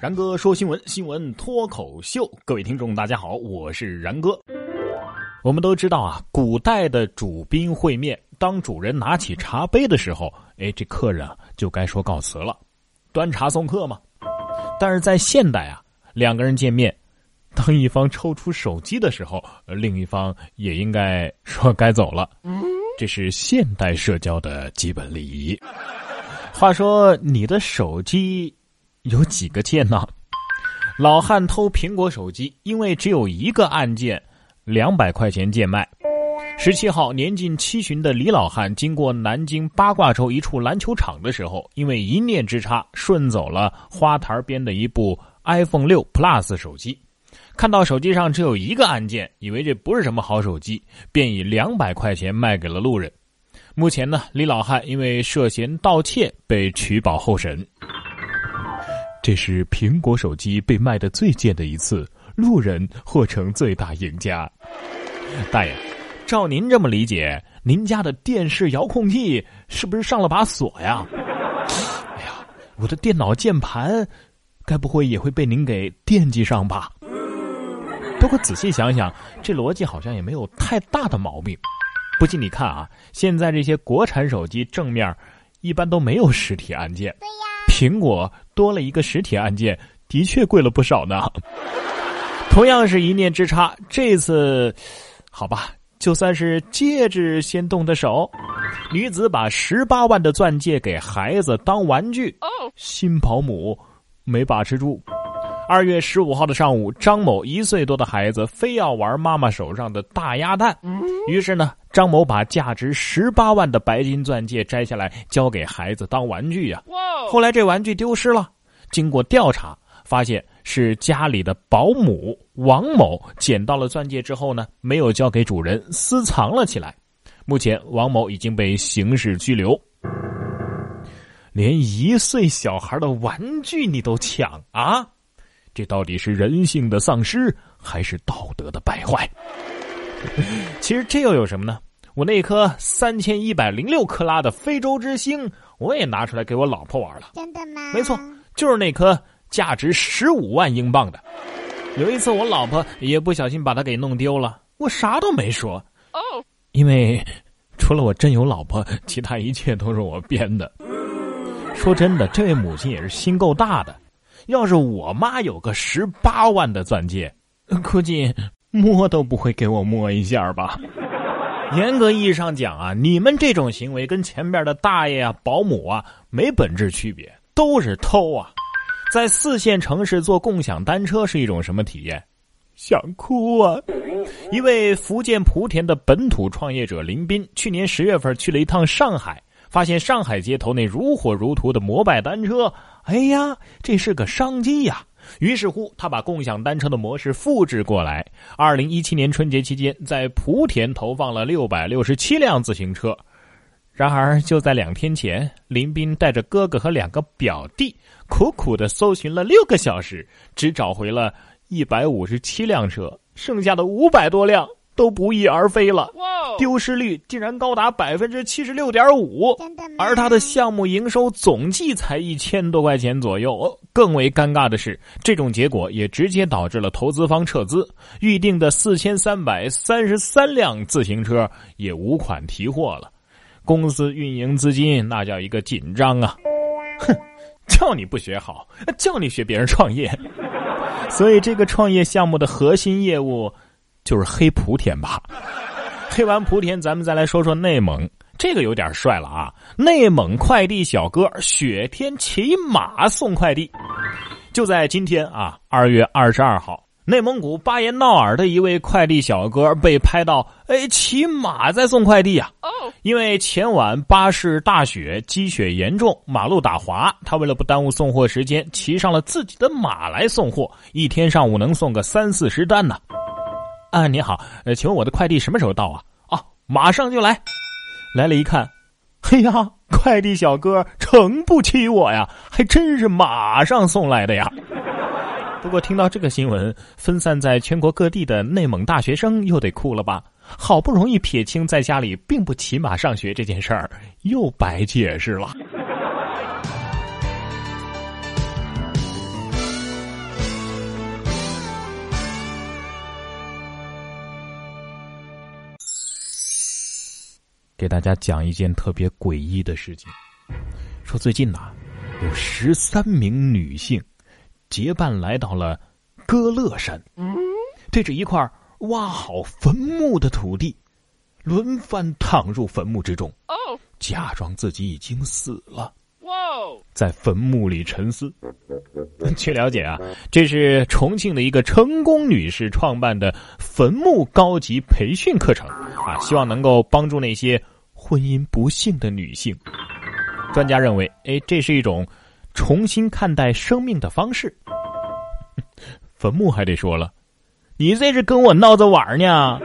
然哥说新闻，新闻脱口秀。各位听众，大家好，我是然哥。我们都知道啊，古代的主宾会面，当主人拿起茶杯的时候，哎，这客人啊就该说告辞了，端茶送客嘛。但是在现代啊，两个人见面，当一方抽出手机的时候，另一方也应该说该走了。这是现代社交的基本礼仪。话说，你的手机？有几个键呢？老汉偷苹果手机，因为只有一个按键，两百块钱贱卖。十七号，年近七旬的李老汉经过南京八卦洲一处篮球场的时候，因为一念之差，顺走了花坛边的一部 iPhone 六 Plus 手机。看到手机上只有一个按键，以为这不是什么好手机，便以两百块钱卖给了路人。目前呢，李老汉因为涉嫌盗窃被取保候审。这是苹果手机被卖的最贱的一次，路人或成最大赢家。大爷，照您这么理解，您家的电视遥控器是不是上了把锁呀？哎呀，我的电脑键盘，该不会也会被您给惦记上吧？不过仔细想想，这逻辑好像也没有太大的毛病。不信你看啊，现在这些国产手机正面一般都没有实体按键。对呀。苹果多了一个实体按键，的确贵了不少呢。同样是一念之差，这次，好吧，就算是戒指先动的手。女子把十八万的钻戒给孩子当玩具，新保姆没把持住。二月十五号的上午，张某一岁多的孩子非要玩妈妈手上的大鸭蛋，于是呢，张某把价值十八万的白金钻戒摘下来交给孩子当玩具呀。后来这玩具丢失了，经过调查发现是家里的保姆王某捡到了钻戒之后呢，没有交给主人，私藏了起来。目前王某已经被刑事拘留。连一岁小孩的玩具你都抢啊！这到底是人性的丧失，还是道德的败坏？其实这又有什么呢？我那颗三千一百零六克拉的非洲之星，我也拿出来给我老婆玩了。真的吗？没错，就是那颗价值十五万英镑的。有一次我老婆也不小心把它给弄丢了，我啥都没说。哦，因为除了我真有老婆，其他一切都是我编的。说真的，这位母亲也是心够大的。要是我妈有个十八万的钻戒，估计摸都不会给我摸一下吧。严格意义上讲啊，你们这种行为跟前边的大爷啊、保姆啊没本质区别，都是偷啊。在四线城市坐共享单车是一种什么体验？想哭啊！一位福建莆田的本土创业者林斌，去年十月份去了一趟上海。发现上海街头那如火如荼的摩拜单车，哎呀，这是个商机呀！于是乎，他把共享单车的模式复制过来。二零一七年春节期间，在莆田投放了六百六十七辆自行车。然而，就在两天前，林斌带着哥哥和两个表弟，苦苦的搜寻了六个小时，只找回了一百五十七辆车，剩下的五百多辆。都不翼而飞了，丢失率竟然高达百分之七十六点五，而他的项目营收总计才一千多块钱左右。更为尴尬的是，这种结果也直接导致了投资方撤资，预定的四千三百三十三辆自行车也无款提货了，公司运营资金那叫一个紧张啊！哼，叫你不学好，叫你学别人创业，所以这个创业项目的核心业务。就是黑莆田吧，黑完莆田，咱们再来说说内蒙，这个有点帅了啊！内蒙快递小哥雪天骑马送快递，就在今天啊，二月二十二号，内蒙古巴彦淖尔的一位快递小哥被拍到，哎，骑马在送快递啊！哦，因为前晚巴士大雪，积雪严重，马路打滑，他为了不耽误送货时间，骑上了自己的马来送货，一天上午能送个三四十单呢。啊，啊你好，呃，请问我的快递什么时候到啊？哦，马上就来。来了一看，嘿呀，快递小哥诚不欺我呀，还真是马上送来的呀。不过听到这个新闻，分散在全国各地的内蒙大学生又得哭了吧？好不容易撇清在家里并不骑马上学这件事儿，又白解释了。给大家讲一件特别诡异的事情。说最近呐，有十三名女性结伴来到了歌乐山，对着一块挖好坟墓的土地，轮番躺入坟墓之中，假装自己已经死了。在坟墓里沉思。据了解啊，这是重庆的一个成功女士创办的坟墓高级培训课程啊，希望能够帮助那些婚姻不幸的女性。专家认为，哎，这是一种重新看待生命的方式。坟墓还得说了，你这是跟我闹着玩呢？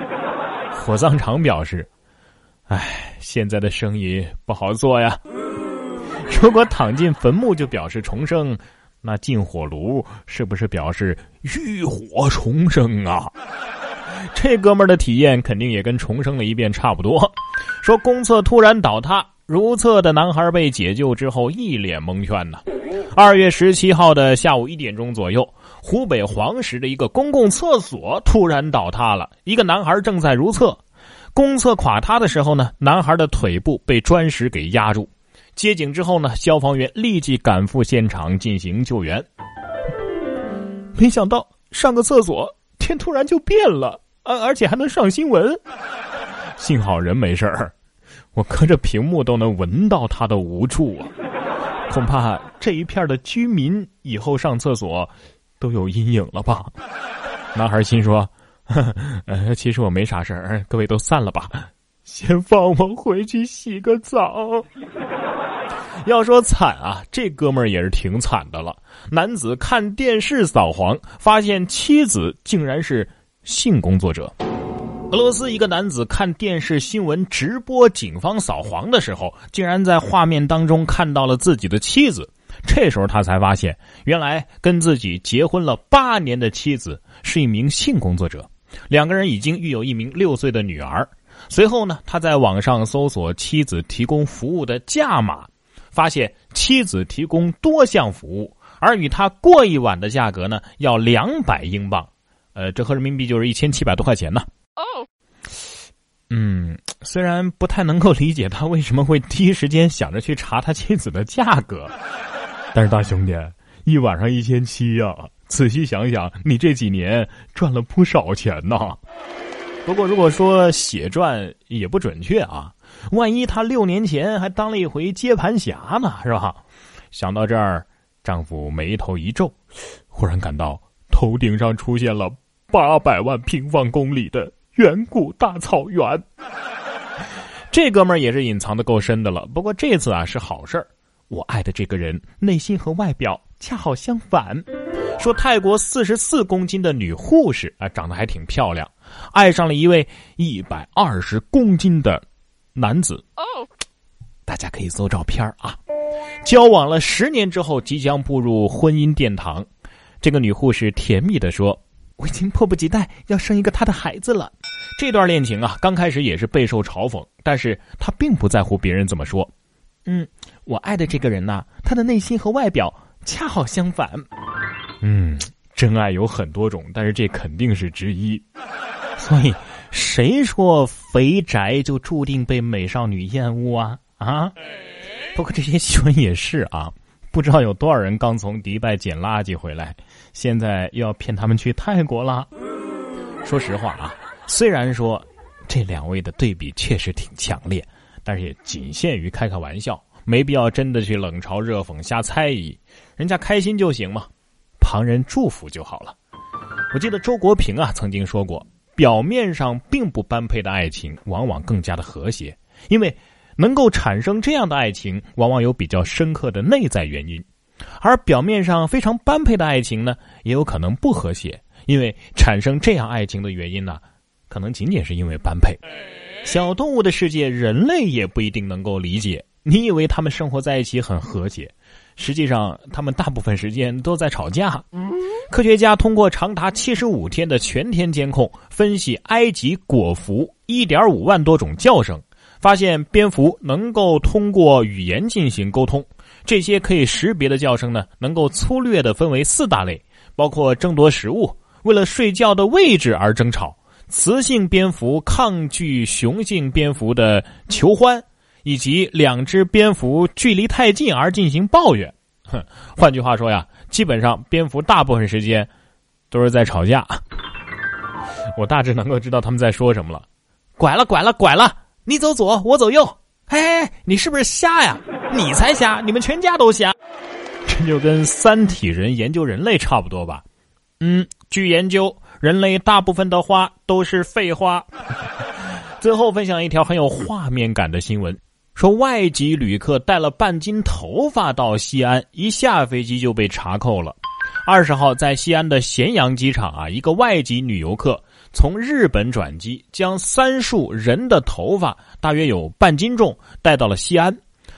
火葬场表示，哎，现在的生意不好做呀。如果躺进坟墓就表示重生，那进火炉是不是表示浴火重生啊？这哥们儿的体验肯定也跟重生了一遍差不多。说公厕突然倒塌，如厕的男孩被解救之后一脸蒙圈呢。二月十七号的下午一点钟左右，湖北黄石的一个公共厕所突然倒塌了，一个男孩正在如厕，公厕垮塌的时候呢，男孩的腿部被砖石给压住。接警之后呢，消防员立即赶赴现场进行救援。没想到上个厕所天突然就变了，而而且还能上新闻。幸好人没事儿，我隔着屏幕都能闻到他的无助啊！恐怕这一片的居民以后上厕所都有阴影了吧？男孩心说：“ 呃，其实我没啥事儿，各位都散了吧，先放我回去洗个澡。” 要说惨啊，这哥们儿也是挺惨的了。男子看电视扫黄，发现妻子竟然是性工作者。俄罗斯一个男子看电视新闻直播警方扫黄的时候，竟然在画面当中看到了自己的妻子。这时候他才发现，原来跟自己结婚了八年的妻子是一名性工作者，两个人已经育有一名六岁的女儿。随后呢，他在网上搜索妻子提供服务的价码。发现妻子提供多项服务，而与他过一晚的价格呢，要两百英镑，呃，折合人民币就是一千七百多块钱呢。哦，嗯，虽然不太能够理解他为什么会第一时间想着去查他妻子的价格，但是大兄弟，一晚上一千七呀，仔细想想，你这几年赚了不少钱呐。不过如果说血赚也不准确啊。万一她六年前还当了一回接盘侠呢，是吧？想到这儿，丈夫眉头一皱，忽然感到头顶上出现了八百万平方公里的远古大草原。这哥们儿也是隐藏的够深的了。不过这次啊是好事儿，我爱的这个人内心和外表恰好相反。说泰国四十四公斤的女护士啊，长得还挺漂亮，爱上了一位一百二十公斤的。男子哦，大家可以搜照片啊。交往了十年之后，即将步入婚姻殿堂。这个女护士甜蜜的说：“我已经迫不及待要生一个她的孩子了。”这段恋情啊，刚开始也是备受嘲讽，但是她并不在乎别人怎么说。嗯，我爱的这个人呐，他的内心和外表恰好相反。嗯，真爱有很多种，但是这肯定是之一。所以。谁说肥宅就注定被美少女厌恶啊啊！不过这些新闻也是啊，不知道有多少人刚从迪拜捡垃圾回来，现在又要骗他们去泰国了。说实话啊，虽然说这两位的对比确实挺强烈，但是也仅限于开开玩笑，没必要真的去冷嘲热讽、瞎猜疑。人家开心就行嘛，旁人祝福就好了。我记得周国平啊曾经说过。表面上并不般配的爱情，往往更加的和谐，因为能够产生这样的爱情，往往有比较深刻的内在原因；而表面上非常般配的爱情呢，也有可能不和谐，因为产生这样爱情的原因呢，可能仅仅是因为般配。小动物的世界，人类也不一定能够理解。你以为他们生活在一起很和谐？实际上，他们大部分时间都在吵架。科学家通过长达七十五天的全天监控，分析埃及果蝠一点五万多种叫声，发现蝙蝠能够通过语言进行沟通。这些可以识别的叫声呢，能够粗略的分为四大类，包括争夺食物、为了睡觉的位置而争吵、雌性蝙蝠抗拒雄性蝙蝠的求欢，以及两只蝙蝠距离太近而进行抱怨。哼，换句话说呀，基本上蝙蝠大部分时间都是在吵架。我大致能够知道他们在说什么了。拐了，拐了，拐了！你走左，我走右。嘿嘿，你是不是瞎呀？你才瞎，你们全家都瞎。这就跟三体人研究人类差不多吧？嗯，据研究，人类大部分的话都是废话。最后分享一条很有画面感的新闻：说外籍旅客带了半斤头发到西安，一下飞机就被查扣了。二十号在西安的咸阳机场啊，一个外籍女游客。从日本转机，将三束人的头发，大约有半斤重，带到了西安。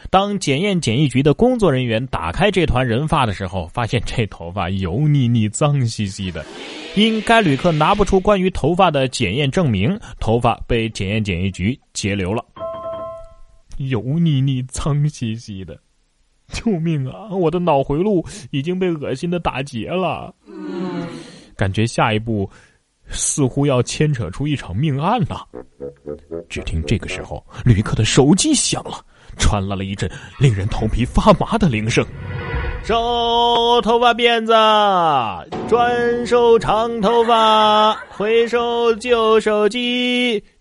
当检验检疫局的工作人员打开这团人发的时候，发现这头发油腻腻、脏兮兮的。因该旅客拿不出关于头发的检验证明，头发被检验检疫局截留了。油腻腻、脏兮兮的，救命啊！我的脑回路已经被恶心的打结了，感觉下一步。似乎要牵扯出一场命案了。只听这个时候，旅客的手机响了，传来了一阵令人头皮发麻的铃声：“收头发辫子，转收长头发，回收旧手机，